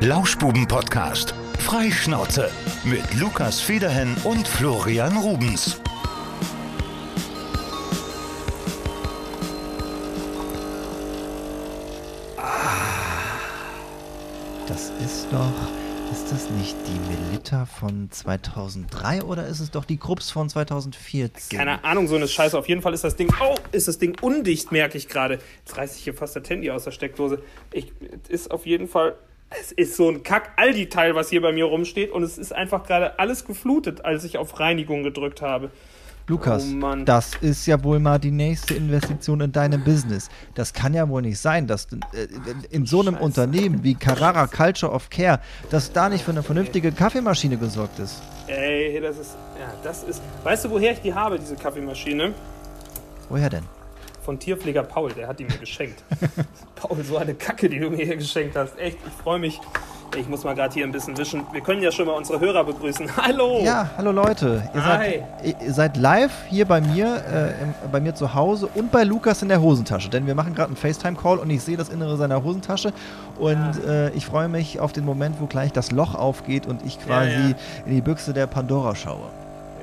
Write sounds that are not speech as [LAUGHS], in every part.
Lauschbuben-Podcast. Freischnauze mit Lukas Federhen und Florian Rubens. Das ist doch. Ist das nicht die Melita von 2003 oder ist es doch die Krups von 2014? Keine Ahnung, so eine Scheiße. Auf jeden Fall ist das Ding. Oh, ist das Ding undicht, merke ich gerade. Jetzt reißt sich hier fast der Handy aus der Steckdose. Ich, es ist auf jeden Fall. Es ist so ein Kack-Aldi-Teil, was hier bei mir rumsteht. Und es ist einfach gerade alles geflutet, als ich auf Reinigung gedrückt habe. Lukas, Oh Mann. das ist ja wohl mal die nächste Investition in deinem Business. Das kann ja wohl nicht sein, dass äh, in so einem Scheiße. Unternehmen wie Carrara Culture of Care, dass da nicht für eine vernünftige Kaffeemaschine gesorgt ist. Ey, das ist. Ja, das ist. Weißt du, woher ich die habe, diese Kaffeemaschine? Woher denn? Von Tierpfleger Paul, der hat die mir geschenkt. [LAUGHS] Paul, so eine Kacke, die du mir hier geschenkt hast. Echt, ich freue mich. Ich muss mal gerade hier ein bisschen wischen. Wir können ja schon mal unsere Hörer begrüßen. [LAUGHS] Hallo! Ja, hallo Leute. Ihr seid, ihr seid live hier bei mir, äh, im, bei mir zu Hause und bei Lukas in der Hosentasche. Denn wir machen gerade einen FaceTime-Call und ich sehe das Innere seiner Hosentasche. Und äh, ich freue mich auf den Moment, wo gleich das Loch aufgeht und ich quasi Ja, ja. in die Büchse der Pandora schaue.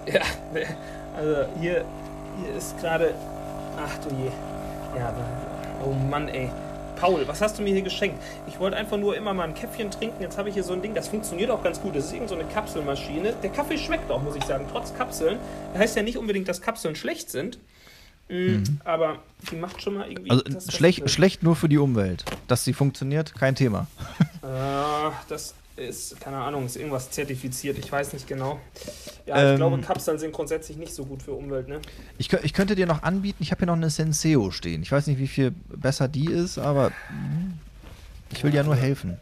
Ja, [LAUGHS] also hier, hier ist gerade. Ach du je. Ja, oh Mann, ey. Paul, was hast du mir hier geschenkt? Ich wollte einfach nur immer mal ein Käffchen trinken. Jetzt habe ich hier so ein Ding, das funktioniert auch ganz gut. Das ist irgend so eine Kapselmaschine. Der Kaffee schmeckt auch, muss ich sagen, trotz Kapseln. Das heißt ja nicht unbedingt, dass Kapseln schlecht sind. Mm, Aber die macht schon mal irgendwie. Also schlecht, schlecht nur für die Umwelt. Dass sie funktioniert, kein Thema. Äh, das ist, keine Ahnung, ist irgendwas zertifiziert. Ich weiß nicht genau. Ja, ich Ähm. glaube, Kapseln sind grundsätzlich nicht so gut für Umwelt, ne? Ich, ich könnte dir noch anbieten, ich habe hier noch eine Senseo stehen. Ich weiß nicht, wie viel besser die ist, aber mm, ich will ja nur helfen.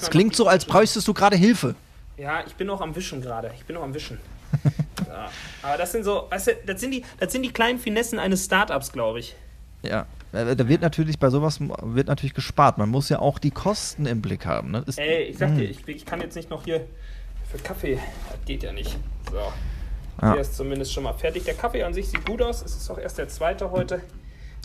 Es klingt so, als bräuchtest du gerade Hilfe. Ja, ich bin noch am Wischen gerade. Ich bin noch am Wischen. [LAUGHS] ja. Aber das sind so, weißt du, das sind die, das sind die kleinen Finessen eines Startups, glaube ich. Ja, äh, da wird natürlich bei sowas wird natürlich gespart. Man muss ja auch die Kosten im Blick haben. Ne? Ist, Ey, ich sag Hm. dir, ich, ich kann jetzt nicht noch hier für Kaffee. Das geht ja nicht. So. Ja. Hier ist zumindest schon mal fertig. Der Kaffee an sich sieht gut aus. Es ist auch erst der zweite heute.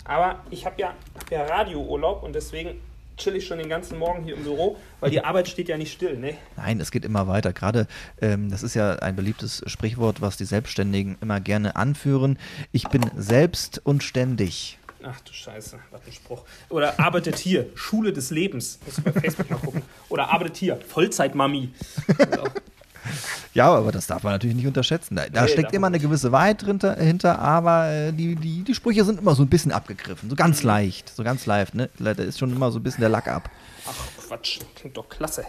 Aber ich habe ja, hab ja Radiourlaub und deswegen chill ich schon den ganzen Morgen hier im Büro, weil die Arbeit steht ja nicht still, ne? Nein, es geht immer weiter. Gerade, ähm, das ist ja ein beliebtes Sprichwort, was die Selbstständigen immer gerne anführen. Ich bin selbst und ständig. Ach du Scheiße, was ein Spruch. Oder arbeitet hier, Schule des Lebens. Musst du bei Facebook mal gucken. Oder arbeitet hier, Vollzeitmami. Ja, aber das darf man natürlich nicht unterschätzen. Da, da Nee, steckt immer eine gewisse Wahrheit hinter, aber äh, die, die, die Sprüche sind immer so ein bisschen abgegriffen. So ganz Mhm. leicht, so ganz leicht. Ne? Da ist schon immer so ein bisschen der Lack ab. Ach Quatsch, klingt doch klasse.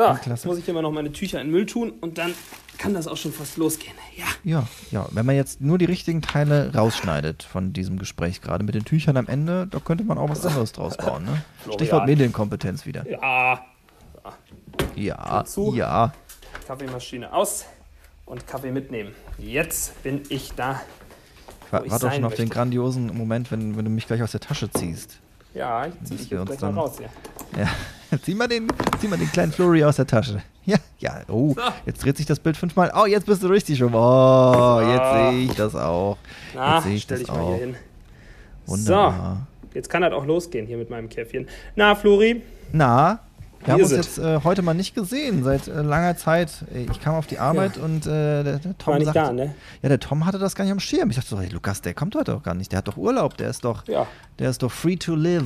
So, klasse. jetzt muss ich immer noch meine Tücher in den Müll tun und dann kann das auch schon fast losgehen. Ja. Ja, ja. Wenn man jetzt nur die richtigen Teile rausschneidet von diesem Gespräch gerade mit den Tüchern am Ende, da könnte man auch was anderes draus bauen. Ne? Stichwort Medienkompetenz wieder. Ja, Ja, ja. Kaffeemaschine aus und Kaffee mitnehmen. Jetzt bin ich da. Ich warte auch sein schon auf den grandiosen Moment, wenn, wenn du mich gleich aus der Tasche ziehst. Ja, ich zieh Bis dich wir jetzt uns gleich mal dann- raus hier. Ja, [LAUGHS] zieh mal den, zieh mal den kleinen Flurry aus der Tasche. Ja, ja, oh, So. jetzt dreht sich das Bild fünfmal. Oh, jetzt bist du richtig rum. Oh, jetzt sehe ich das auch. Na, jetzt sehe ich stell das dich mal auch. hier hin. Wunderbar. Jetzt kann das auch losgehen hier mit meinem Käffchen. Na, Flori, Na, wir haben uns jetzt äh, heute mal nicht gesehen, seit äh, langer Zeit. Ich kam auf die Arbeit und äh, der, der Tom war nicht sagte, da, ne? ja, der Tom hatte das gar nicht am Schirm. Ich dachte so, hey, Lukas, der kommt heute auch gar nicht. Der hat doch Urlaub. Der ist doch, Ja. der ist doch free to live,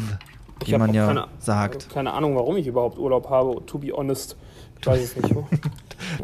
Ich wie man ja keine, sagt. Keine Ahnung, warum ich überhaupt Urlaub habe, to be honest. Ich weiß es nicht. [LAUGHS]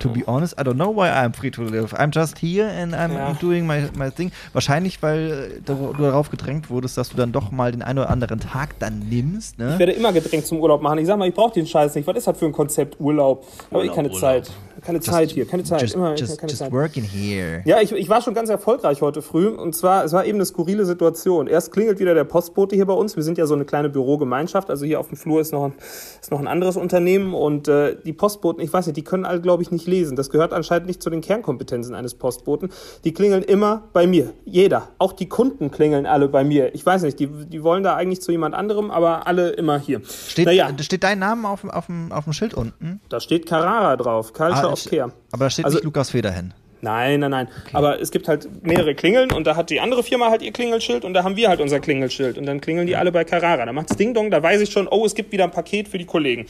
To be honest, I don't know why I'm free to live. I'm just here and I'm Ja. doing my, my thing. Wahrscheinlich, weil du darauf gedrängt wurdest, dass du dann doch mal den einen oder anderen Tag dann nimmst, ne? Ich werde immer gedrängt zum Urlaub machen. Ich sag mal, ich brauche den Scheiß nicht. Was ist das für ein Konzept Urlaub? Habe ich keine Urlaub. Zeit. Keine Zeit hier, keine Zeit. Just, immer just, keine just Zeit. working here. Ja, ich, ich war schon ganz erfolgreich heute früh. Und zwar, es war eben eine skurrile Situation. Erst klingelt wieder der Postbote hier bei uns. Wir sind ja so eine kleine Bürogemeinschaft. Also hier auf dem Flur ist noch ein, ist noch ein anderes Unternehmen. Und äh, die Postboten, ich weiß nicht, die können alle, glaube ich, nicht lesen. Das gehört anscheinend nicht zu den Kernkompetenzen eines Postboten. Die klingeln immer bei mir. Jeder. Auch die Kunden klingeln alle bei mir. Ich weiß nicht, die, die wollen da eigentlich zu jemand anderem, aber alle immer hier. Steht, naja, steht dein Name auf, dem- auf, dem, auf dem Schild unten? da steht Carrara drauf. Culture Ah, of Care. Aber da steht Also- nicht Lukas Federhen. Nein, nein, nein. Okay. Aber es gibt halt mehrere Klingeln und da hat die andere Firma halt ihr Klingelschild und da haben wir halt unser Klingelschild. Und dann klingeln die alle bei Carrara. Da macht's Ding Dong, da weiß ich schon, oh, es gibt wieder ein Paket für die Kollegen.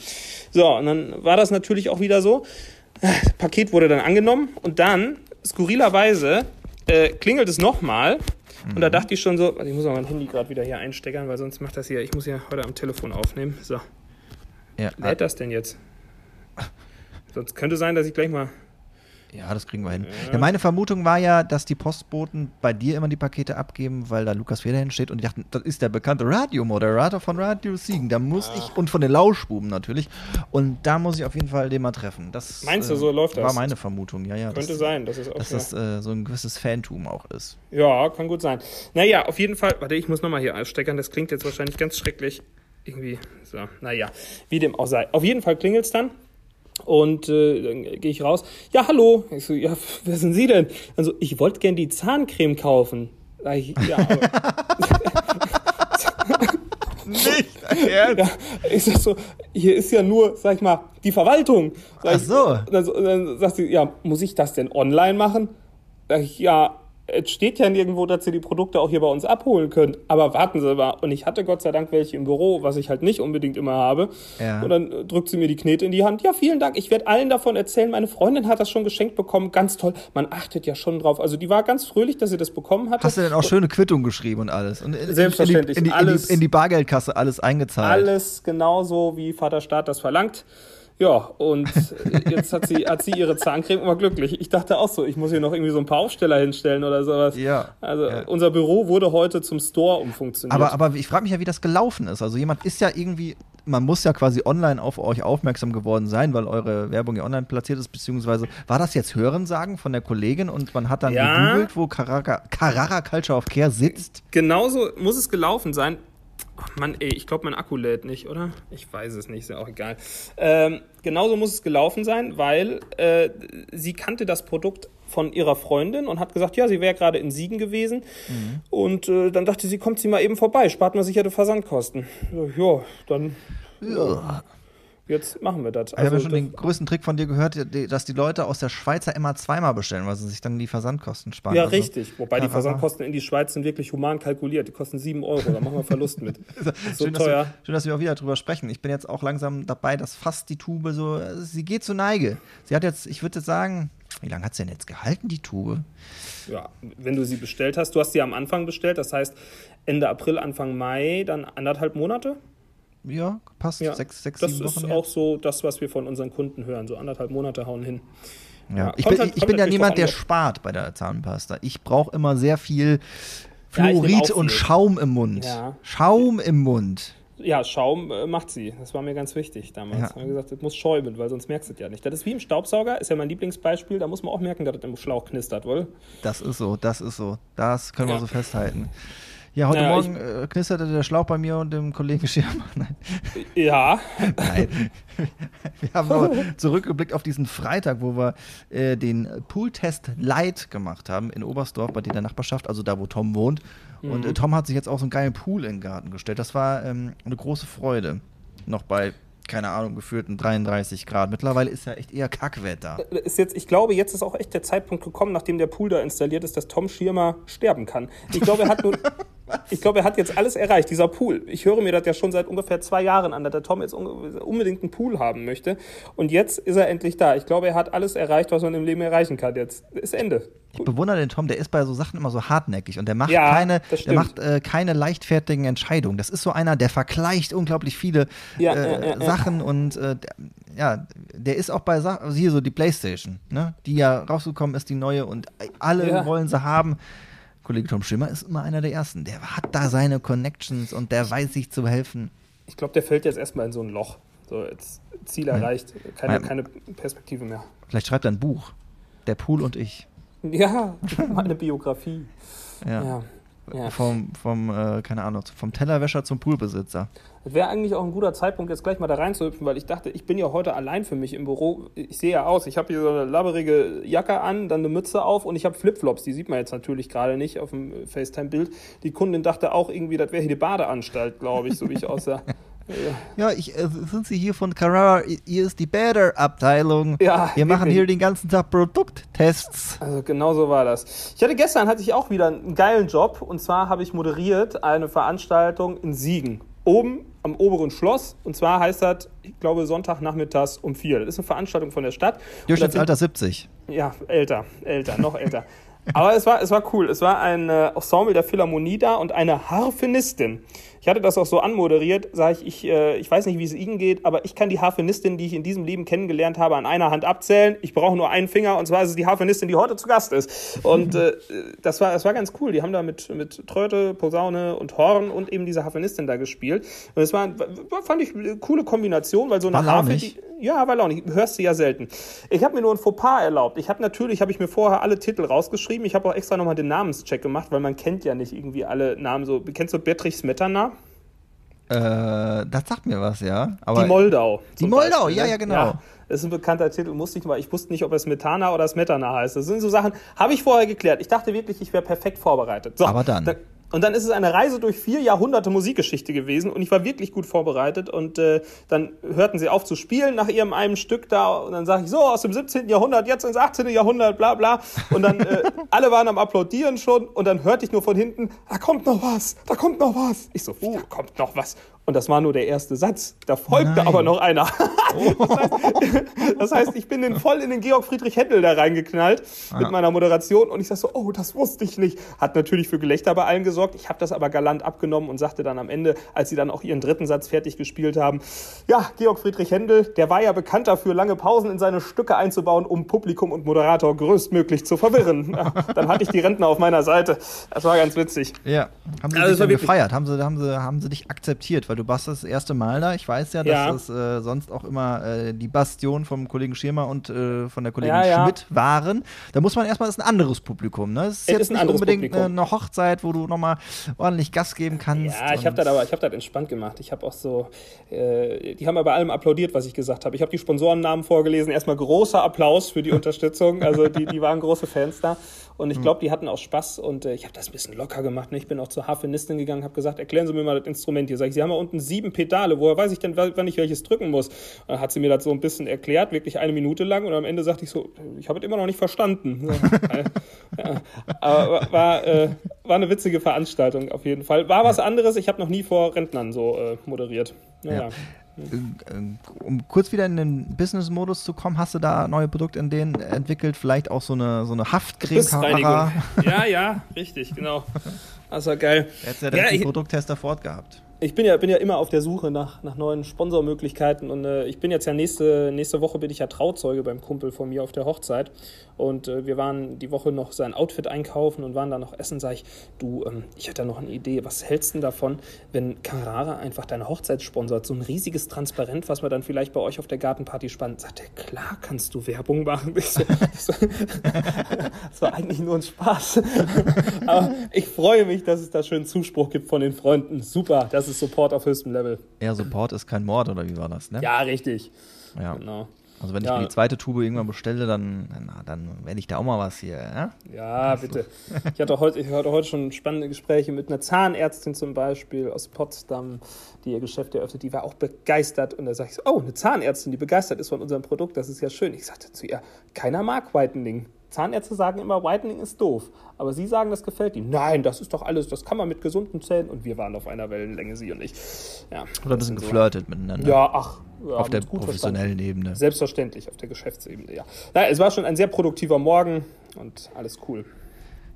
So, und dann war das natürlich auch wieder so. Das Paket wurde dann angenommen und dann, skurrilerweise, äh, klingelt es nochmal. Und da mhm. dachte ich schon so, ich muss auch mein Handy gerade wieder hier einsteckern, weil sonst macht das hier, ich muss ja heute am Telefon aufnehmen. So. Ja, Lädt das denn jetzt? Sonst könnte sein, dass ich gleich mal ja, das kriegen wir hin. Ja. ja. meine Vermutung war ja, dass die Postboten bei dir immer die Pakete abgeben, weil da Lukas Feder hinsteht und die dachten, das ist der bekannte Radiomoderator von Radio Siegen. Da muss ja. ich, und von den Lauschbuben natürlich. Und da muss ich auf jeden Fall den mal treffen. Das, Meinst du, so äh, läuft das? War meine Vermutung, ja, ja. Könnte das, sein, dass, es auch, dass das äh, so ein gewisses Fantum auch ist. Ja, kann gut sein. Naja, auf jeden Fall, warte, ich muss nochmal hier aussteckern, das klingt jetzt wahrscheinlich ganz schrecklich. Irgendwie, so, naja, wie dem auch sei. Auf jeden Fall klingelt es dann. Und äh, dann gehe ich raus. Ja, hallo. Ich so, ja, [LAUGHS] wer sind Sie denn? Also, ich wollte gern die Zahncreme kaufen. Ich, ja, Nicht, [LAUGHS] ja, ich sag so, hier ist ja nur, sag ich mal, die Verwaltung. Sag Ach so. Ich, dann, dann sagt sie, ja, muss ich das denn online machen? Sag ich, ja, es steht ja nirgendwo, dass ihr die Produkte auch hier bei uns abholen könnt. Aber warten Sie mal. Und ich hatte Gott sei Dank welche im Büro, was ich halt nicht unbedingt immer habe. Ja. Und dann drückt sie mir die Knete in die Hand. Ja, vielen Dank. Ich werde allen davon erzählen. Meine Freundin hat das schon geschenkt bekommen. Ganz toll. Man achtet ja schon drauf. Also die war ganz fröhlich, dass sie das bekommen hat. Hast du denn auch schöne Quittung geschrieben und alles? Und in, Selbstverständlich. In die, in, die, alles, in die Bargeldkasse alles eingezahlt. Alles genauso, wie Vater Staat das verlangt. Ja, und jetzt hat sie, hat sie ihre Zahncreme immer glücklich. Ich dachte auch so, ich muss hier noch irgendwie so ein paar Aufsteller hinstellen oder sowas. Ja. Also ja. unser Büro wurde heute zum Store umfunktioniert. Aber, aber ich frage mich ja, wie das gelaufen ist. Also jemand ist ja irgendwie, man muss ja quasi online auf euch aufmerksam geworden sein, weil eure Werbung ja online platziert ist, beziehungsweise war das jetzt Hörensagen von der Kollegin und man hat dann ja. gegoogelt, wo Carrara, Carrara Culture of Care sitzt? Genauso muss es gelaufen sein. Ach Mann, ey, ich glaube, mein Akku lädt nicht, oder? Ich weiß es nicht, ist ja auch egal. Ähm, genauso muss es gelaufen sein, weil äh, sie kannte das Produkt von ihrer Freundin und hat gesagt, ja, sie wäre gerade in Siegen gewesen. Mhm. Und äh, dann dachte sie, kommt sie mal eben vorbei, spart man sicher die Versandkosten. Ja, dann. Ja jetzt machen wir das. Also, ich habe ja schon den größten Trick von dir gehört, dass die Leute aus der Schweizer immer zweimal bestellen, weil sie sich dann die Versandkosten sparen. Ja, also, richtig. Wobei die Versandkosten in die Schweiz sind wirklich human kalkuliert. Die kosten 7 Euro. Da machen wir Verlust mit. [LAUGHS] so schön, teuer. Dass wir, schön, dass wir auch wieder drüber sprechen. Ich bin jetzt auch langsam dabei, dass fast die Tube so, sie geht zur Neige. Sie hat jetzt, ich würde jetzt sagen, wie lange hat sie denn jetzt gehalten, die Tube? Ja, wenn du sie bestellt hast, du hast sie am Anfang bestellt, das heißt Ende April, Anfang Mai, dann anderthalb Monate? Ja, passt. Ja, sechs, sechs, das sieben Wochen. Ist auch so das, was wir von unseren Kunden hören. So anderthalb Monate hauen hin. Ja, ja ich bin, halt, ich bin ja niemand, der spart bei der Zahnpasta. Ich brauche immer sehr viel Fluorid ja, und Schaum im Mund. Ja. Schaum im Mund. Ja, Schaum äh, macht sie. Das war mir ganz wichtig damals. Ja. Haben wir gesagt, das muss schäumen, weil sonst merkst du es ja nicht. Das ist wie im Staubsauger, ist ja mein Lieblingsbeispiel. Da muss man auch merken, dass das im Schlauch knistert, wohl. Das ist so, das ist so. Das können wir so festhalten. Ja, heute naja, Morgen ich, äh, knisterte der Schlauch bei mir und dem Kollegen Schirmer. [LAUGHS] Nein. Ja. Nein. Wir haben aber zurückgeblickt auf diesen Freitag, wo wir äh, den Pooltest Light gemacht haben in Oberstdorf bei dir der Nachbarschaft, also da, wo Tom wohnt. Mhm. Und äh, Tom hat sich jetzt auch so einen geilen Pool in den Garten gestellt. Das war ähm, eine große Freude. Noch bei keine Ahnung, geführten 33 Grad. Mittlerweile ist ja echt eher Kackwetter. Äh, ist jetzt, ich glaube, jetzt ist auch echt der Zeitpunkt gekommen, nachdem der Pool da installiert ist, dass Tom Schirmer sterben kann. Ich glaube, er hat nun, [LAUGHS] ich glaube, er hat jetzt alles erreicht, dieser Pool. Ich höre mir das ja schon seit ungefähr zwei Jahren an, dass der Tom jetzt unbedingt einen Pool haben möchte. Und jetzt ist er endlich da. Ich glaube, er hat alles erreicht, was man im Leben erreichen kann. Jetzt ist Ende. Ich bewundere den Tom, der ist bei so Sachen immer so hartnäckig und der macht ja, keine, der macht äh, keine leichtfertigen Entscheidungen. Das ist so einer, der vergleicht unglaublich viele ja, äh, äh, Sachen und äh, der, ja, der ist auch bei Sachen, also hier so die Playstation, ne, die ja rausgekommen ist, die neue und alle wollen sie haben. Kollege Tom Schimmer ist immer einer der Ersten. Der hat da seine Connections und der weiß sich zu helfen. Ich glaube, der fällt jetzt erstmal in so ein Loch. So, jetzt Ziel erreicht, keine, keine Perspektive mehr. Vielleicht schreibt er ein Buch. Der Pool und ich. Ja, [LAUGHS] meine Biografie. ja. ja. Ja. Vom, vom äh, keine Ahnung, vom Tellerwäscher zum Poolbesitzer. Das wäre eigentlich auch ein guter Zeitpunkt, jetzt gleich mal da reinzuhüpfen, weil ich dachte, ich bin ja heute allein für mich im Büro. Ich sehe ja aus, ich habe hier so eine labberige Jacke an, dann eine Mütze auf und ich habe Flipflops. Die sieht man jetzt natürlich gerade nicht auf dem FaceTime-Bild. Die Kundin dachte auch irgendwie, das wäre hier die Badeanstalt, glaube ich, so wie ich [LAUGHS] aussah. Ja, ich, äh, sind Sie hier von Carrara? Hier ist die Better-Abteilung. Ja, Wir machen hier den ganzen Tag Produkttests. Also genau so war das. Ich hatte gestern hatte ich auch wieder einen geilen Job und zwar habe ich moderiert eine Veranstaltung in Siegen. Oben am oberen Schloss. Und zwar heißt das, ich glaube, Sonntagnachmittags um vier. Das ist eine Veranstaltung von der Stadt. Durchschnittsalter 70. Ja, älter, älter, noch älter. Aber es war, es war cool. Es war ein äh, Ensemble der Philharmonie da und eine Harfenistin. Ich hatte das auch so anmoderiert, sage ich, ich, äh, ich weiß nicht, wie es Ihnen geht, aber ich kann die Harfenistin, die ich in diesem Leben kennengelernt habe, an einer Hand abzählen. Ich brauche nur einen Finger und zwar ist es die Harfenistin, die heute zu Gast ist. Und äh, das, war, das war ganz cool. Die haben da mit, mit Tröte, Posaune und Horn und eben diese Harfenistin da gespielt. Und es war, fand ich, eine coole Kombination, weil so eine Harfe, die, ja, weil auch nicht, hörst du ja selten. Ich habe mir nur ein Fauxpas erlaubt. Ich habe natürlich, habe ich mir vorher alle Titel rausgeschrieben. Ich habe auch extra nochmal den Namenscheck gemacht, weil man kennt ja nicht irgendwie alle Namen so. Kennst du Beatrix Smetana? Äh, das sagt mir was, ja. Aber die Moldau. Die Moldau, Beispiel, ja, ne? ja, genau. Ja, das ist ein bekannter Titel, musste ich mal. Ich wusste nicht, ob es Metana oder Smetana heißt. Das sind so Sachen, habe ich vorher geklärt. Ich dachte wirklich, ich wäre perfekt vorbereitet. So, Aber dann. Da, und dann ist es eine Reise durch vier Jahrhunderte Musikgeschichte gewesen und ich war wirklich gut vorbereitet. Und äh, dann hörten sie auf zu spielen nach ihrem einem Stück da und dann sage ich so aus dem 17. Jahrhundert jetzt ins 18. Jahrhundert, bla bla. Und dann äh, [LAUGHS] alle waren am Applaudieren schon und dann hörte ich nur von hinten, da kommt noch was, da kommt noch was. Ich so, uh, da kommt noch was. Und das war nur der erste Satz. Da folgte Nein. aber noch einer. [LAUGHS] das, heißt, [LAUGHS] das, heißt, ich bin den voll in den Georg Friedrich Händel da reingeknallt ja. mit meiner Moderation und ich sag so, oh, das wusste ich nicht. Hat natürlich für Gelächter bei allen gesorgt. Ich habe das aber galant abgenommen und sagte dann am Ende, als sie dann auch ihren dritten Satz fertig gespielt haben, ja, Georg Friedrich Händel, der war ja bekannt dafür, lange Pausen in seine Stücke einzubauen, um Publikum und Moderator größtmöglich zu verwirren. [LAUGHS] Ja, dann hatte ich die Rentner auf meiner Seite. Das war ganz witzig. Ja, haben sie also dich gefeiert? Haben sie, haben, sie, haben sie dich akzeptiert? Weil du warst das erste Mal da. Ich weiß ja, dass ja. das äh, sonst auch immer äh, die Bastion vom Kollegen Schirmer und äh, von der Kollegin ja, Schmidt ja. waren. Da muss man erstmal, das ist ein anderes Publikum. Ne? Das ist es jetzt ist nicht unbedingt eine Hochzeit, wo du nochmal ordentlich Gas geben kannst. Ja, ich habe das aber, ich habe das entspannt gemacht. Ich habe auch so, äh, die haben aber bei allem applaudiert, was ich gesagt habe. Ich habe die Sponsorennamen vorgelesen. Erstmal großer Applaus für die Unterstützung. Also die, die waren große Fans da. Und ich hm. glaube, die hatten auch Spaß und äh, ich habe das ein bisschen locker gemacht. Ne? Ich bin auch zur Harfenistin gegangen, habe gesagt, erklären Sie mir mal das Instrument hier. Sag ich, Sie haben ja unten sieben Pedale, woher weiß ich denn, wann ich welches drücken muss? Und dann hat sie mir das so ein bisschen erklärt, wirklich eine Minute lang und am Ende sagte ich so, ich habe es immer noch nicht verstanden. [LAUGHS] ja, aber war, äh, war eine witzige Veranstaltung auf jeden Fall. War was anderes, ich habe noch nie vor Rentnern so äh, moderiert. Naja. Ja. Äh, um kurz wieder in den Business-Modus zu kommen, hast du da neue Produkte in denen entwickelt? Vielleicht auch so eine, so eine Haftcreme-Kamera? [LAUGHS] Ja, ja, richtig, genau. War geil. Jetzt ja, ja den Produkttester fortgehabt ich bin ja, bin ja immer auf der Suche nach, nach neuen Sponsormöglichkeiten und äh, ich bin jetzt ja nächste, nächste Woche bin ich ja Trauzeuge beim Kumpel von mir auf der Hochzeit und äh, wir waren die Woche noch sein Outfit einkaufen und waren da noch essen, sag ich, du, ähm, ich hätte da noch eine Idee, was hältst du denn davon, wenn Carrara einfach deine Hochzeit sponsert, so ein riesiges Transparent, was man dann vielleicht bei euch auf der Gartenparty spannt, sagt er, klar kannst du Werbung machen. [LAUGHS] [LAUGHS] [LAUGHS] das war eigentlich nur ein Spaß. Aber ich freue mich, dass es da schön Zuspruch gibt von den Freunden. Super, das ist ist Support auf höchstem Level. Ja, Support ist kein Mord, oder wie war das, ne? Ja, richtig. Ja. Genau. Also wenn ich ja. mir die zweite Tube irgendwann bestelle, dann, na, dann werde ich da auch mal was hier. Ja, ja bitte. Ich hatte, heute, ich hatte heute schon spannende Gespräche mit einer Zahnärztin zum Beispiel aus Potsdam, die ihr Geschäft eröffnet. Die war auch begeistert. Und da sage ich so, oh, eine Zahnärztin, die begeistert ist von unserem Produkt, das ist ja schön. Ich sagte zu ihr, keiner mag Whitening. Zahnärzte sagen immer, Whitening ist doof. Aber Sie sagen, das gefällt Ihnen. Nein, das ist doch alles, das kann man mit gesunden Zähnen. Und wir waren auf einer Wellenlänge, Sie und ich. Ja, Oder ein bisschen so. geflirtet miteinander. Ja, ach. Auf der professionellen verstanden. Ebene. Selbstverständlich, auf der Geschäftsebene, ja. Na, es war schon ein sehr produktiver Morgen und alles cool.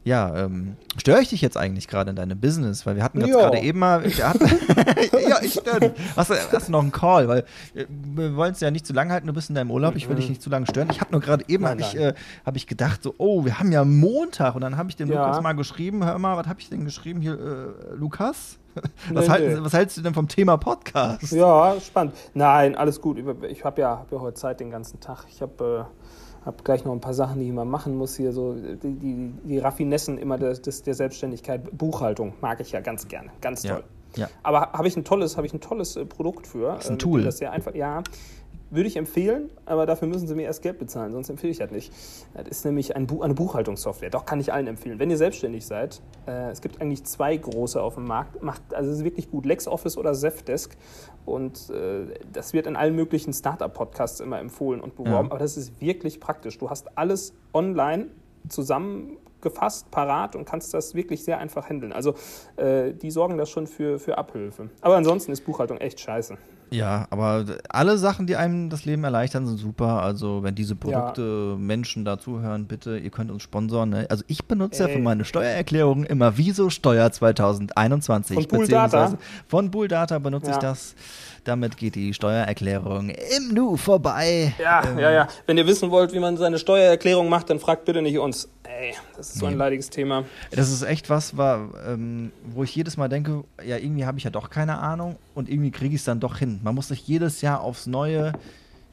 Ja, ähm, störe ich dich jetzt eigentlich gerade in deinem Business? Weil wir hatten jetzt gerade eben mal. Hatten, [LAUGHS] ja, ich störe dich. Hast, hast, du noch einen Call? Weil äh, wir wollen es ja nicht zu lang halten, du bist in deinem Urlaub, ich will dich nicht zu lange stören. Ich habe nur gerade eben hab ich, äh, hab ich gedacht, so, oh, wir haben ja Montag. Und dann habe ich dem ja. Lukas mal geschrieben, hör mal, was habe ich denn geschrieben hier, äh, Lukas? Was, nee, halten, nee. was, hältst du denn vom Thema Podcast? Ja, spannend. Nein, alles gut. Ich habe ja, hab ja heute Zeit den ganzen Tag. Ich habe äh, habe gleich noch ein paar Sachen, die ich mal machen muss hier, so die, die, die Raffinessen immer des, des, der Selbstständigkeit. Buchhaltung mag ich ja ganz gerne, ganz toll. Ja. ja. Aber habe ich ein tolles, habe ich ein tolles äh, Produkt für. Das ist ein äh, Tool. Das sehr einfach, ja. Würde ich empfehlen, aber dafür müssen Sie mir erst Geld bezahlen, sonst empfehle ich das nicht. Das ist nämlich eine Buchhaltungssoftware. Doch kann ich allen empfehlen. Wenn ihr selbstständig seid, äh, es gibt eigentlich zwei große auf dem Markt. Macht, also es ist wirklich gut, LexOffice oder Zefdesk. Und äh, das wird in allen möglichen Startup-Podcasts immer empfohlen und beworben. Ja. Aber das ist wirklich praktisch. Du hast alles online zusammengefasst, parat und kannst das wirklich sehr einfach handeln. Also äh, die sorgen das schon für, für Abhilfe. Aber ansonsten ist Buchhaltung echt scheiße. Ja, aber alle Sachen, die einem das Leben erleichtern, sind super. Also, wenn diese Produkte ja. Menschen da zuhören, bitte, ihr könnt uns sponsoren. Ne? Also, ich benutze Ey. ja für meine Steuererklärung immer Wieso Steuer 2021. Von Pooldata? Von Pooldata benutze ja. ich das. Damit geht die Steuererklärung im Nu vorbei. Ja, ähm, ja, ja. Wenn ihr wissen wollt, wie man seine Steuererklärung macht, dann fragt bitte nicht uns. Ey, das ist so ein leidiges Thema. Das ist echt was, war, ähm, wo ich jedes Mal denke, ja, irgendwie habe ich ja doch keine Ahnung und irgendwie kriege ich es dann doch hin. Man muss sich jedes Jahr aufs Neue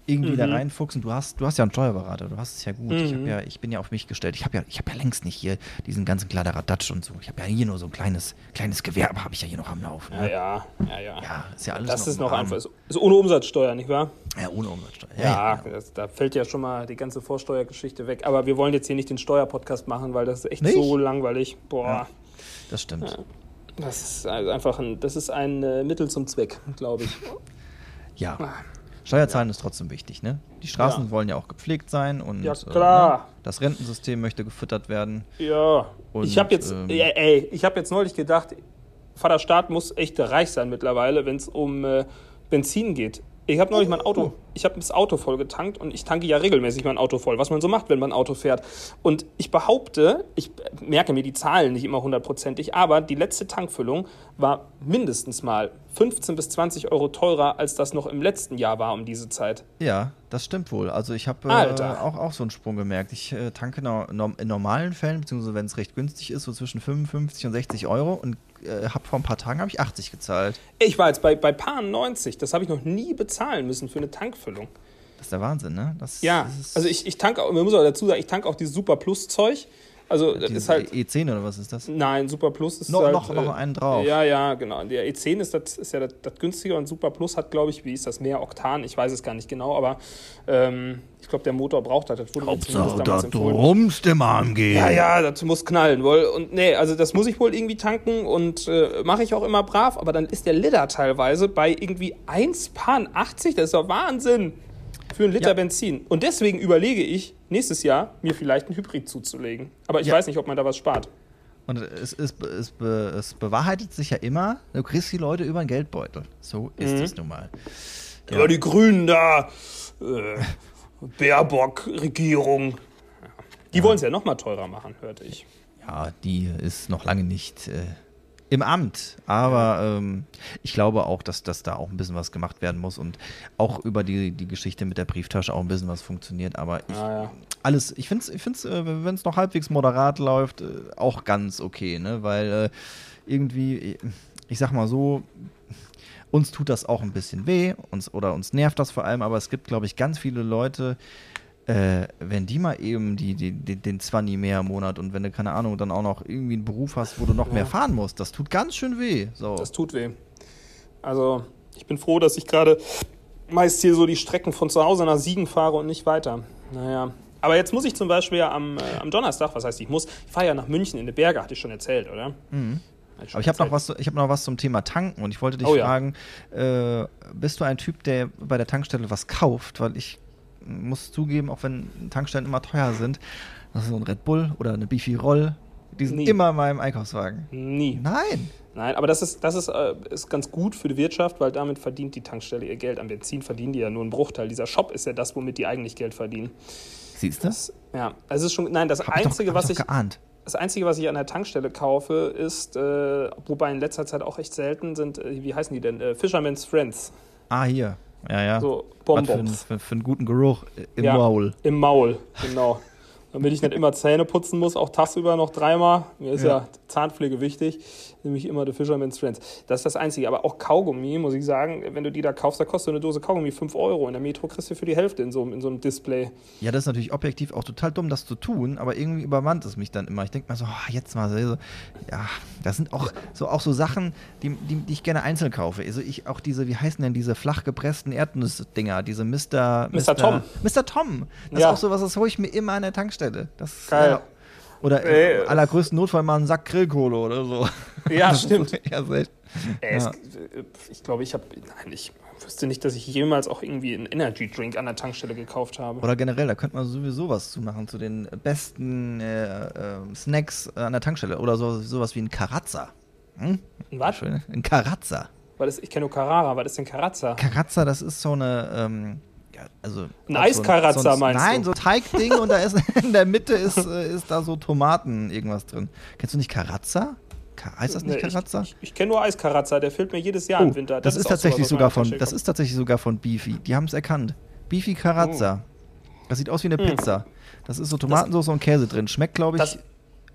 irgendwie mhm. da reinfuchsen. Du hast, du hast ja einen Steuerberater, du hast es ja gut. Mhm. Ich, ja, ich bin ja auf mich gestellt. Ich habe ja, hab ja längst nicht hier diesen ganzen Kladderadatsch und so. Ich habe ja hier nur so ein kleines, kleines Gewerbe, habe ich ja hier noch am Laufen. Ne? Ja, ja, ja, ja. Ja, ist ja alles Das noch ist noch einfach. Ist, ist ohne Umsatzsteuer, nicht wahr? Ja, ohne Umsatzsteuer. Ja, ja das, da fällt ja schon mal die ganze Vorsteuergeschichte weg. Aber wir wollen jetzt hier nicht den Steuerpodcast machen, weil das ist echt nicht? so langweilig. Boah. Das stimmt. Das ist also einfach ein, das ist ein äh, Mittel zum Zweck, glaube ich. Ja. Ah. Steuerzahlen ist trotzdem wichtig, ne? Die Straßen wollen ja auch gepflegt sein und ja, klar. Äh, ne? das Rentensystem möchte gefüttert werden. Ja. Und, ich habe jetzt, ähm, ey, ich habe jetzt neulich gedacht, Vater Staat muss echt reich sein mittlerweile, wenn es um äh, Benzin geht. Ich habe neulich mein Auto, oh. ich habe das Auto voll getankt und ich tanke ja regelmäßig mein Auto voll, was man so macht, wenn man ein Auto fährt. Und ich behaupte, ich merke mir die Zahlen nicht immer hundertprozentig, aber die letzte Tankfüllung war mindestens mal 15 bis 20 Euro teurer, als das noch im letzten Jahr war um diese Zeit. Ja, das stimmt wohl. Also ich habe äh, auch, auch so einen Sprung gemerkt. Ich äh, tanke in, in normalen Fällen, beziehungsweise wenn es recht günstig ist, so zwischen 55 und 60 Euro und äh, habe vor ein paar Tagen ich 80 gezahlt. Ich war jetzt bei, bei Paar 90. Das habe ich noch nie bezahlen müssen für eine Tankfüllung. Das ist der Wahnsinn, ne? Das, ja, das also ich, ich tanke, man muss aber dazu sagen, ich tanke auch dieses Super Plus Zeug. Also das ist halt E10 oder was ist das? Nein, Super Plus ist noch, halt, noch, noch einen drauf. Ja, ja, genau. Der E10 ist, das, ist ja das, das günstige und Super Plus hat, glaube ich, wie ist das, mehr Oktan? Ich weiß es gar nicht genau, aber ähm, ich glaube, der Motor braucht das. das wurde Hauptsache, da rumst im AMG. Ja, ja, das muss knallen. Wohl. Und nee, also das muss ich wohl irgendwie tanken und äh, mache ich auch immer brav, aber dann ist der Liter teilweise bei irgendwie 1,80. Das ist doch Wahnsinn für einen Liter ja. Benzin. Und deswegen überlege ich, nächstes Jahr mir vielleicht ein Hybrid zuzulegen. Aber ich ja. weiß nicht, ob man da was spart. Und es, es, es, es, bewahrheitet sich ja immer, du kriegst die Leute über den Geldbeutel. So ist mhm. es nun mal. Ja. ja, die Grünen da, äh, Baerbock-Regierung. Die wollen es ja noch mal teurer machen, hörte ich. Ja, die ist noch lange nicht äh, im Amt. Aber ähm, ich glaube auch, dass, dass da auch ein bisschen was gemacht werden muss und auch über die, die Geschichte mit der Brieftasche auch ein bisschen was funktioniert. Aber ich, ah, ja. alles, ich finde es, ich find's, äh, wenn es noch halbwegs moderat läuft, äh, auch ganz okay, ne? Weil äh, irgendwie, ich sag mal so, uns tut das auch ein bisschen weh, uns oder uns nervt das vor allem, aber es gibt, glaube ich, ganz viele Leute, äh, wenn die mal eben die, die, die, den 20 mehr im Monat und wenn du, keine Ahnung, dann auch noch irgendwie einen Beruf hast, wo du noch ja. mehr fahren musst, das tut ganz schön weh. So. Das tut weh. Also, ich bin froh, dass ich gerade meist hier so die Strecken von zu Hause nach Siegen fahre und nicht weiter. Naja. Aber jetzt muss ich zum Beispiel ja am, äh, am Donnerstag, was heißt ich muss, ich fahre ja nach München in die Berge, hatte ich schon erzählt, oder? Mhm. Aber ich habe noch, was, hab noch was zum Thema Tanken und ich wollte dich oh, fragen, ja. äh, bist du ein Typ, der bei der Tankstelle was kauft? Weil ich muss zugeben, auch wenn Tankstellen immer teuer sind, das ist so ein Red Bull oder eine Beefy Roll, die sind Nie. immer in meinem Einkaufswagen. Nie. Nein. Nein, aber das ist, das ist, äh, ist ganz gut für die Wirtschaft, weil damit verdient die Tankstelle ihr Geld. Am Benzin verdienen die ja nur einen Bruchteil. Dieser Shop ist ja das, womit die eigentlich Geld verdienen. Siehst du? Das, ja, also ist schon, nein, das hab Einzige, ich doch, was ich, geahnt. das Einzige, was ich an der Tankstelle kaufe, ist, äh, wobei in letzter Zeit auch echt selten sind, äh, wie heißen die denn? Äh, Fisherman's Friends. Ah, hier. Ja, ja. So Bonbons. Für, für, einen guten Geruch im ja, Maul. Im Maul, genau. Damit ich nicht immer Zähne putzen muss, auch tagsüber noch dreimal. Mir ist ja, ja Zahnpflege wichtig, nämlich immer The Fisherman's Friends. Das ist das Einzige. Aber auch Kaugummi, muss ich sagen, wenn du die da kaufst, da kostet eine Dose Kaugummi 5 Euro. In der Metro kriegst du für die Hälfte in so, in so einem Display. Ja, das ist natürlich objektiv auch total dumm, das zu tun, aber irgendwie übermannt es mich dann immer. Ich denke mal so, oh, jetzt mal so, ja, das sind auch so, auch so Sachen, die, die, die ich gerne einzeln kaufe. Also ich auch diese, wie heißen denn diese flach gepressten Erdnussdinger, diese Mr. Mr. Tom. Mr. Tom. Das Ja. ist auch so was, das hole ich mir immer an der Tankstelle. Das, Geil. Ja. Oder Ey, im allergrößten Notfall mal einen Sack Grillkohle oder so. Ja, [LAUGHS] stimmt. Ja, selten. Äh, es, äh, ich glaube, ich habe, nein, ich wüsste nicht, dass ich jemals auch irgendwie einen Energy Drink an der Tankstelle gekauft habe. Oder generell, da könnte man sowieso was zu machen zu den besten äh, äh, Snacks äh, an der Tankstelle. Oder so, sowas wie ein Karazza. Hm? Was? Schön. Ein Karazza. Ich kenne nur Carrara, was ist denn Karazza? Karazza, das ist so eine. Ähm, ja, also, Ein Eiskarazza, so ein, meinst du? Nein, so Teigding und da ist [LAUGHS] in der Mitte ist, äh, ist da so Tomaten irgendwas drin. Kennst du nicht Karazza? Ka heißt das nicht Nee, Karazza? Ich, ich, ich kenne nur Eiskarazza, der fehlt mir jedes Jahr im Winter. Oh, das, ist, auch tatsächlich sogar von, das ist tatsächlich sogar von Beefy. Die haben es erkannt. Beefy Karazza. Das sieht aus wie eine Hm. Pizza. Das ist so Tomatensauce und Käse drin. Schmeckt, glaube ich, Das-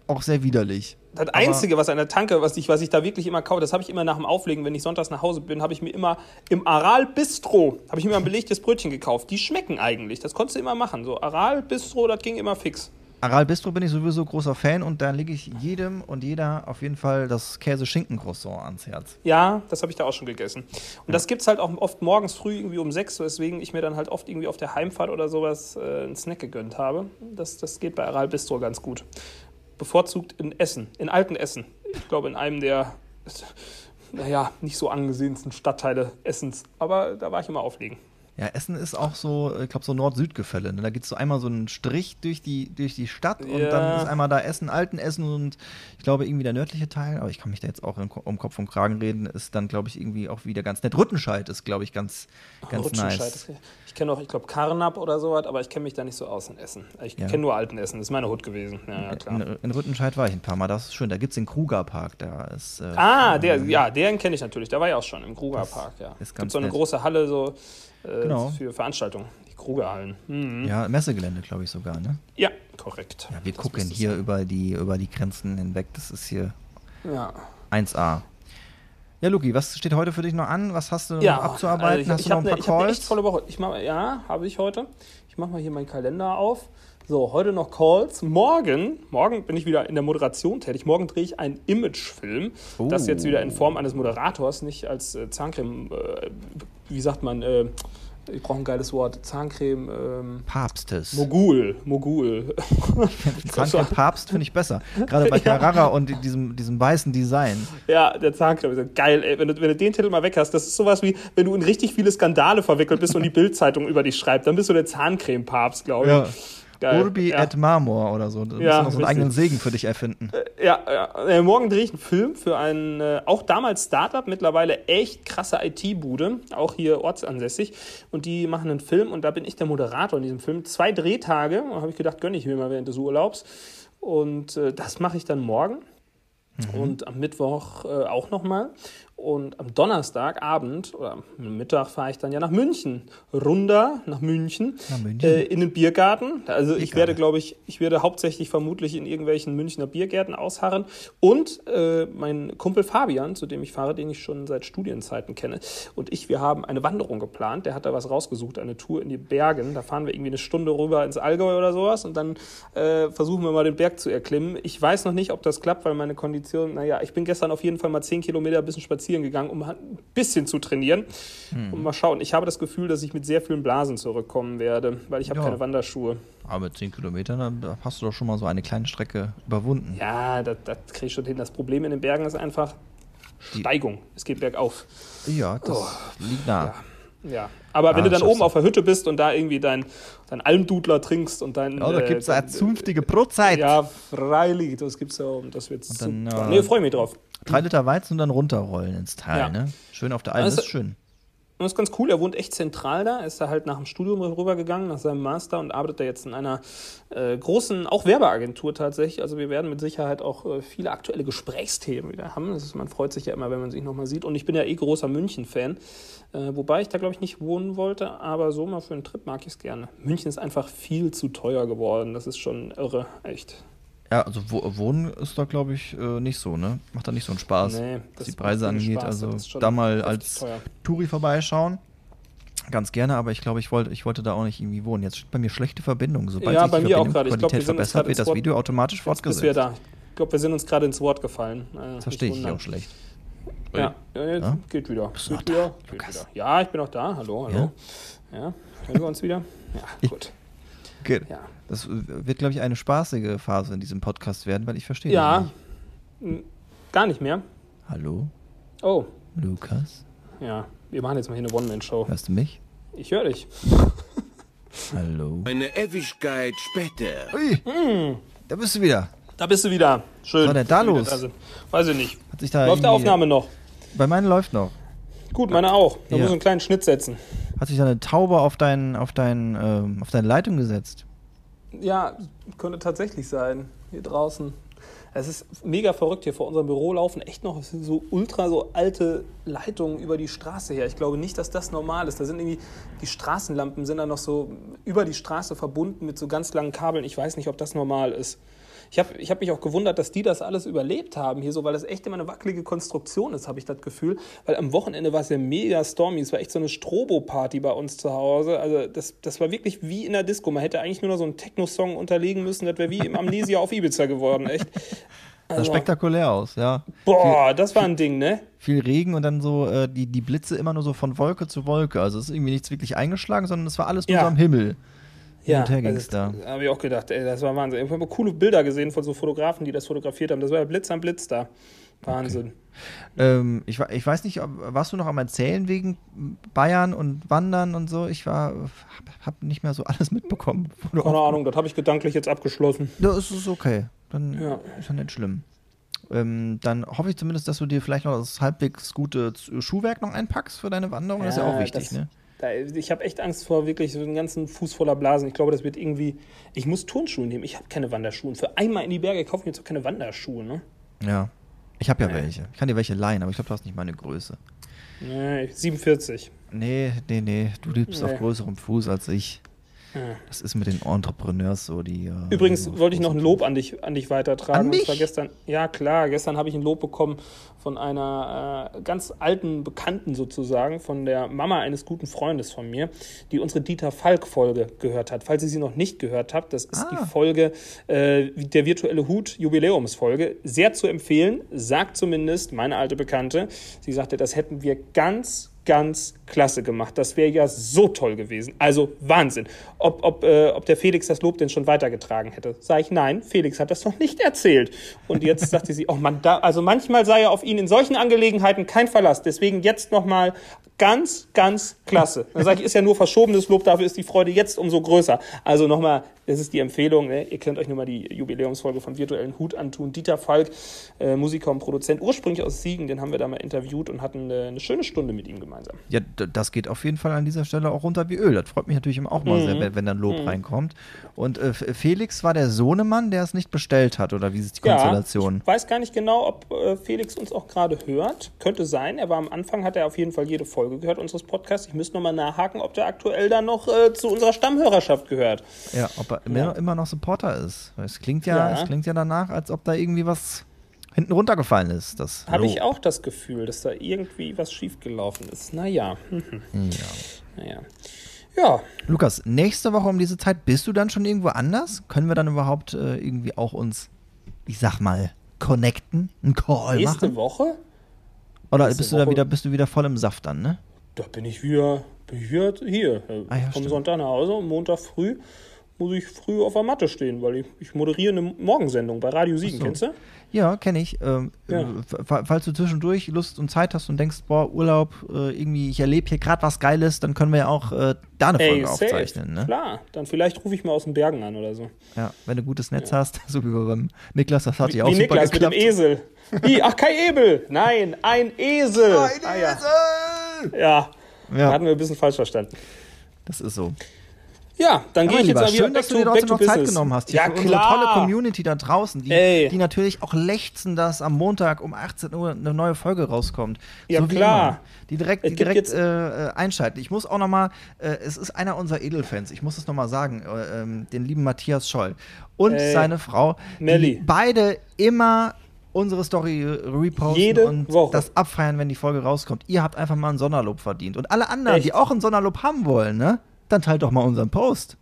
auch sehr widerlich. Das Aber- Einzige, was an der Tanke, was ich, was ich da wirklich immer kaufe, das habe ich immer nach dem Auflegen, wenn ich sonntags nach Hause bin, habe ich mir immer im Aral Bistro, habe ich mir ein belegtes Brötchen gekauft. Die schmecken eigentlich. Das konntest du immer machen. So Aral Bistro, das ging immer fix. Aral Bistro bin ich sowieso großer Fan und da lege ich jedem und jeder auf jeden Fall das Käse-Schinken-Croissant ans Herz. Ja, das habe ich da auch schon gegessen. Und das gibt es halt auch oft morgens früh irgendwie um sechs, weswegen ich mir dann halt oft irgendwie auf der Heimfahrt oder sowas äh, einen Snack gegönnt habe. Das, das geht bei Aral Bistro ganz gut. Bevorzugt in Essen, in alten Essen. Ich glaube, in einem der, naja, nicht so angesehensten Stadtteile Essens. Aber da war ich immer auflegen. Ja, Essen ist auch so, ich glaube, so Nord-Süd-Gefälle. Ne? Da geht so einmal so ein Strich durch die, durch die Stadt und Ja. dann ist einmal da Essen, Alten Essen und ich glaube irgendwie der nördliche Teil, aber ich kann mich da jetzt auch um Kopf und Kragen reden, ist dann, glaube ich, irgendwie auch wieder ganz nett. Rüttenscheid ist, glaube ich, ganz, ganz Rutschenscheid, nice. das- Ich kenne auch, ich glaube, Karnap oder sowas, aber ich kenne mich da nicht so aus in Essen. Ich Ja. kenne nur alten Essen, das ist meine Hut gewesen. Ja, ja In, klar. in Rüttenscheid war ich ein paar Mal, das ist schön. Da gibt es den Krugerpark, da ist. Äh, Ah, der, ja, den kenne ich natürlich. Da war ich auch schon im Krugerpark, ja. Es gibt so eine nett. große Halle so äh, Genau. für Veranstaltungen, die Krugerhallen. Mhm. Ja, Messegelände, glaube ich sogar, ne? Ja, korrekt. Ja, wir Das gucken hier sein. über die, über die Grenzen hinweg. Das ist hier Ja, 1A. Ja, Luki, was steht heute für dich noch an? Was hast du noch ja abzuarbeiten? also hast ich, du ich noch ein habe paar eine, ich hab eine echt Calls? volle Woche. Ich mach, ja, habe ich heute. Ich mache mal hier meinen Kalender auf. So, heute noch Calls. Morgen, morgen bin ich wieder in der Moderation tätig. Morgen drehe ich einen Imagefilm. Das Oh. jetzt wieder in Form eines Moderators, nicht als äh, Zahncreme, äh, wie sagt man, äh, ich brauche ein geiles Wort, Zahncreme, ähm, Papstes. Mogul, Mogul. [LAUGHS] Zahncreme [LAUGHS] Papst finde ich besser. Gerade bei [LAUGHS] Carrara und diesem, diesem weißen Design. Ja, der Zahncreme ist ja geil, ey. Wenn du, wenn du den Titel mal weg hast, das ist sowas wie, wenn du in richtig viele Skandale verwickelt bist und die Bildzeitung über dich schreibt, dann bist du der Zahncreme-Papst, glaube ich. Ja. Geil. Urbi ja. et Marmor oder so. Da musst Ja, du noch so einen eigenen Segen für dich erfinden. Ja, ja. Äh, morgen drehe ich einen Film für ein, äh, auch damals Startup, mittlerweile echt krasse IT-Bude, auch hier ortsansässig. Und die machen einen Film und da bin ich der Moderator in diesem Film. Zwei Drehtage, habe ich gedacht, gönne ich mir mal während des Urlaubs. Und äh, das mache ich dann morgen. Und am Mittwoch äh, auch nochmal. Und am Donnerstagabend oder am Mittag fahre ich dann ja nach München. Runter nach München. Nach München? Äh, in den Biergarten. Also ich Biergarten. werde, glaube ich, ich werde hauptsächlich vermutlich in irgendwelchen Münchner Biergärten ausharren. Und äh, mein Kumpel Fabian, zu dem ich fahre, den ich schon seit Studienzeiten kenne, und ich, wir haben eine Wanderung geplant. Der hat da was rausgesucht, eine Tour in die Bergen. Da fahren wir irgendwie eine Stunde rüber ins Allgäu oder sowas und dann äh, versuchen wir mal den Berg zu erklimmen. Ich weiß noch nicht, ob das klappt, weil meine Kondition, naja, ich bin gestern auf jeden Fall mal 10 Kilometer ein bisschen spazieren gegangen, um halt ein bisschen zu trainieren. Und mal schauen. Ich habe das Gefühl, dass ich mit sehr vielen Blasen zurückkommen werde, weil ich habe Ja. keine Wanderschuhe. Aber mit 10 Kilometern, hast du doch schon mal so eine kleine Strecke überwunden. Ja, das, das kriege ich schon hin. Das Problem in den Bergen ist einfach Steigung. Es geht bergauf. Ja, das liegt nah. Ja. Aber wenn Ah, du dann oben du. auf der Hütte bist und da irgendwie dein, dein Almdudler trinkst und dein. Oh, da äh, gibt es dein- eine zünftige Brotzeit. Ja, freilich, das gibt's ja und das wird dann, super. äh, nee, freue mich drauf. Drei Liter Weizen und dann runterrollen ins Tal, Ja. ne? Schön auf der Alm, Also- das ist schön. Und das ist ganz cool, er wohnt echt zentral da, ist da halt nach dem Studium rübergegangen, nach seinem Master und arbeitet da jetzt in einer äh, großen, auch Werbeagentur tatsächlich. Also wir werden mit Sicherheit auch äh, viele aktuelle Gesprächsthemen wieder haben. Ist, man freut sich ja immer, wenn man sich nochmal sieht. Und ich bin ja eh großer München-Fan, äh, wobei ich da glaube ich nicht wohnen wollte, aber so mal für einen Trip mag ich es gerne. München ist einfach viel zu teuer geworden, das ist schon irre, echt. Ja, also Wohnen ist da, glaube ich, äh, nicht so, ne? Macht da nicht so einen Spaß, nee, was die Preise angeht. Spaß, also da mal als teuer. Touri vorbeischauen. Ganz gerne, aber ich glaube, ich wollte, ich wollte da auch nicht irgendwie wohnen. Jetzt steht bei mir schlechte Verbindung. Sobald ja, sich bei die mir auch gerade. Ich glaube, wir sind verbessert, wird das Video automatisch fortgesetzt. Wir da. Ich glaube, wir sind uns gerade ins Wort gefallen. Äh, das verstehe ich auch schlecht. Ja, jetzt ja? geht wieder. Bist geht wieder. Geht wieder. Ja, ich bin auch da. Hallo, hallo. Ja, ja. hören wir uns wieder? Ja, gut. Good. Ja. Das wird, glaube ich, eine spaßige Phase in diesem Podcast werden, weil ich verstehe. Ja, nicht. gar nicht mehr. Hallo? Oh. Lukas? Ja, wir machen jetzt mal hier eine One-Man-Show. Hörst du mich? Ich höre dich. [LAUGHS] Hallo? Eine Ewigkeit später. Ui, hm. da bist du wieder. Da bist du wieder. Schön. Was war denn da los? Da Weiß ich nicht. Hat sich da läuft die Aufnahme noch? Bei meinen läuft noch. Gut, meine auch. Da ja. muss einen kleinen Schnitt setzen. Hat sich da eine Taube auf, dein, auf, dein, äh, auf deine Leitung gesetzt? Ja, könnte tatsächlich sein. Hier draußen. Es ist mega verrückt. Hier vor unserem Büro laufen echt noch so ultra so alte Leitungen über die Straße her. Ich glaube nicht, dass das normal ist. Da sind irgendwie die Straßenlampen sind da noch so über die Straße verbunden mit so ganz langen Kabeln. Ich weiß nicht, ob das normal ist. Ich habe ich hab mich auch gewundert, dass die das alles überlebt haben hier so, weil das echt immer eine wackelige Konstruktion ist, habe ich das Gefühl. Weil am Wochenende war es ja mega stormy. Es war echt so eine Strobo-Party bei uns zu Hause. Also das, das war wirklich wie in der Disco. Man hätte eigentlich nur noch so einen Techno-Song unterlegen müssen. Das wäre wie im Amnesia auf Ibiza geworden, echt. [LAUGHS] Also, sah spektakulär aus, ja. Boah, viel, das war ein Ding, ne? Viel Regen und dann so äh, die, die Blitze immer nur so von Wolke zu Wolke. Also es ist irgendwie nichts wirklich eingeschlagen, sondern es war alles nur ja. so am Himmel. Ja, und her ging's also, da. Habe ich auch gedacht, ey, das war Wahnsinn. Ich habe coole Bilder gesehen von so Fotografen, die das fotografiert haben. Das war ja Blitz am Blitz da. Wahnsinn. Okay. Ähm, ich, ich weiß nicht, warst du noch am Erzählen wegen Bayern und Wandern und so? Ich war, habe nicht mehr so alles mitbekommen. Keine Ahnung, das habe ich gedanklich jetzt abgeschlossen. Das ist okay. Dann ja. ist ja nicht schlimm. Ähm, dann hoffe ich zumindest, dass du dir vielleicht noch das halbwegs gute Schuhwerk noch einpackst für deine Wanderung. Ja, das ist ja auch wichtig, das, ne? Da, ich habe echt Angst vor wirklich so einen ganzen Fuß voller Blasen. Ich glaube, das wird irgendwie. Ich muss Turnschuhe nehmen. Ich habe keine Wanderschuhe. Für einmal in die Berge kaufe ich mir jetzt auch keine Wanderschuhe, ne? Ja. Ich habe ja, ja welche. Ich kann dir welche leihen, aber ich glaube, du hast nicht meine Größe. Nee, 47. Nee, nee, nee. Du liebst nee. auf größerem Fuß als ich. Das ist mit den Entrepreneurs so, die. Äh, Übrigens wollte ich noch ein Lob an dich, an dich weitertragen. An mich? Und zwar gestern, ja klar, gestern habe ich ein Lob bekommen von einer äh, ganz alten Bekannten sozusagen, von der Mama eines guten Freundes von mir, die unsere Dieter Falk-Folge gehört hat. Falls ihr sie noch nicht gehört habt, das ist ah. die Folge, äh, der virtuelle Hut Jubiläumsfolge. Sehr zu empfehlen, sagt zumindest meine alte Bekannte. Sie sagte, das hätten wir ganz, ganz klasse gemacht. Das wäre ja so toll gewesen. Also Wahnsinn. Ob, ob, äh, ob der Felix das Lob denn schon weitergetragen hätte. Sag ich, nein, Felix hat das noch nicht erzählt. Und jetzt [LAUGHS] sagte sie, oh man, da, also manchmal sei er auf ihn in solchen Angelegenheiten kein Verlass. Deswegen jetzt nochmal ganz, ganz klasse. Dann sage ich, ist ja nur verschobenes Lob, dafür ist die Freude jetzt umso größer. Also nochmal, das ist die Empfehlung. Ne? Ihr könnt euch nur mal die Jubiläumsfolge von Virtuellen Hut antun. Dieter Falk, äh, Musiker und Produzent, ursprünglich aus Siegen, den haben wir da mal interviewt und hatten äh, eine schöne Stunde mit ihm gemeinsam. Ja, das geht auf jeden Fall an dieser Stelle auch runter wie Öl. Das freut mich natürlich immer auch mal mhm. sehr, wenn, dann Lob mhm. reinkommt. Und äh, Felix war der Sohnemann, der es nicht bestellt hat, oder wie ist die ja, Konstellation? Ich weiß gar nicht genau, ob äh, Felix uns auch gerade hört. Könnte sein. Er war am Anfang, hat er auf jeden Fall jede Folge gehört unseres Podcasts. Ich müsste nochmal nachhaken, ob der aktuell dann noch äh, zu unserer Stammhörerschaft gehört. Ja, ob er ja. immer noch Supporter ist. Es klingt ja, ja, es klingt ja danach, als ob da irgendwie was hinten runtergefallen ist. Das Habe ich auch das Gefühl, dass da irgendwie was schiefgelaufen ist. Naja. ja. [LAUGHS] Naja. Ja. Lukas, nächste Woche um diese Zeit bist du dann schon irgendwo anders? Können wir dann überhaupt äh, irgendwie auch uns, ich sag mal, connecten, einen Call nächste machen? Woche? Oder nächste bist du da wieder, bist du wieder voll im Saft dann, ne? Da bin ich wieder, bin ich wieder hier. Ah, ja, Vom Sonntag nach Hause und Montag früh muss ich früh auf der Matte stehen, weil ich, ich moderiere eine Morgensendung bei Radio Siegen, so. kennst du? Ja, kenne ich. Ähm, ja. Falls du zwischendurch Lust und Zeit hast und denkst, boah, Urlaub, äh, irgendwie, ich erlebe hier gerade was Geiles, dann können wir ja auch äh, da eine Folge Ey, aufzeichnen. Ne? Klar, dann vielleicht rufe ich mal aus den Bergen an oder so. Ja, wenn du gutes Netz ja. hast, [LAUGHS] so wie beim Niklas, das hat ja auch wie super Niklas geklappt. mit dem Esel. Wie? Ach, kein Ebel. [LAUGHS] Nein, ein Esel. Ein ah, Esel. Ja. ja. Da hatten wir ein bisschen falsch verstanden. Das ist so. Ja, dann gehe ich jetzt mal wieder Schön, dass du dir trotzdem noch Zeit genommen hast. Hier ja, für klar. unsere tolle Community da draußen, die, die, natürlich auch lechzen, dass am Montag um 18 Uhr eine neue Folge rauskommt. Ja, so klar. Immer. Die direkt, die direkt äh, einschalten. Ich muss auch noch mal, äh, es ist einer unserer Edelfans, ich muss es noch mal sagen, äh, ähm, den lieben Matthias Scholl und Ey, seine Frau, Melli. die beide immer unsere Story reposten Jede und Woche. das abfeiern, wenn die Folge rauskommt. Ihr habt einfach mal ein Sonderlob verdient. Und alle anderen, Echt? die auch ein Sonderlob haben wollen, ne? Dann teilt doch mal unseren Post.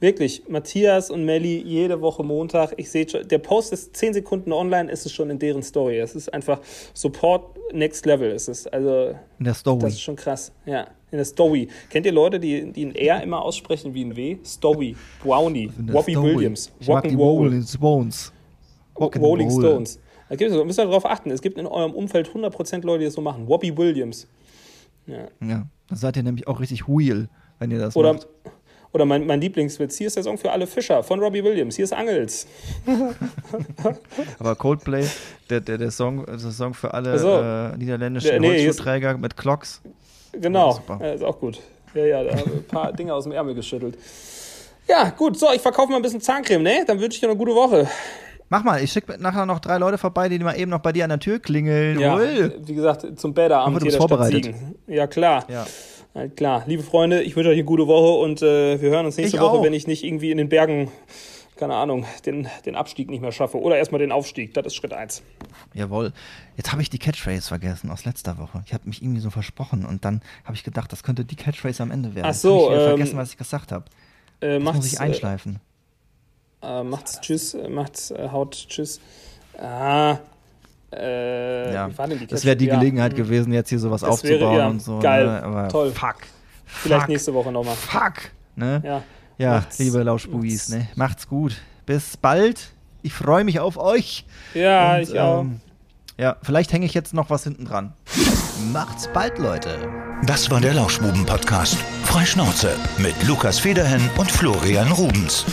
Wirklich, Matthias und Melli jede Woche Montag. Ich sehe schon, der Post ist 10 Sekunden online, ist es schon in deren Story. Es ist einfach Support Next Level. ist Es also in der Story. Das ist schon krass. Ja, in der Story. Kennt ihr Leute, die, die ein R immer aussprechen wie ein W? Story, Brownie, Robbie Williams, Rolling Stones. Rolling Stones. Da gibt es, müsst ihr darauf achten. Es gibt in eurem Umfeld 100% Leute, die das so machen. Robbie Williams. Ja. ja, da seid ihr nämlich auch richtig wheel, wenn ihr das Oder macht. Oder mein, mein Lieblingswitz, hier ist der Song für alle Fischer von Robbie Williams, hier ist Angels. Aber Coldplay, der, der, der, Song, der Song für alle Also, äh, niederländischen der- nee, Holzschuhträger mit Clocks. Genau, Ja, ist auch gut. Ja, ja, da haben ein paar [LAUGHS] Dinge aus dem Ärmel geschüttelt. Ja, gut, so, ich verkaufe mal ein bisschen Zahncreme, ne? Dann wünsche ich dir eine gute Woche. Mach mal, ich schicke nachher noch drei Leute vorbei, die mal eben noch bei dir an der Tür klingeln. Ja, Ui. wie gesagt, zum Bäderabend Aber du hier bist vorbereitet. Ja, klar. Ja. Klar. Liebe Freunde, ich wünsche euch eine gute Woche und äh, wir hören uns nächste Ich Woche, auch. wenn ich nicht irgendwie in den Bergen, keine Ahnung, den, den Abstieg nicht mehr schaffe. Oder erstmal den Aufstieg. Das ist Schritt eins. Jawohl. Jetzt habe ich die Catchphrase vergessen aus letzter Woche. Ich habe mich irgendwie so versprochen und dann habe ich gedacht, das könnte die Catchphrase am Ende werden. Ach so, hab ich ähm, vergessen, was ich gesagt habe. Äh, Das muss macht's, ich einschleifen. Äh, äh, macht's tschüss, äh, macht's äh, haut tschüss. Ah, äh, ja. wie war denn die Das wäre die? Gelegenheit Ja, gewesen, jetzt hier sowas Das wäre- aufzubauen ja, und so. geil. Ne? Aber Toll. Fuck. Vielleicht fuck. nächste Woche nochmal. Fuck. Ne? Ja. Ja, Macht's- liebe Lauschbugis, ne? Macht's gut. Bis bald. Ich freue mich auf euch. Ja, Und, ich auch. ähm, ja, vielleicht hänge ich jetzt noch was hinten dran. Macht's bald, Leute. Das war der Lauschbuben-Podcast. Freischnauze mit Lukas Federhen und Florian Rubens.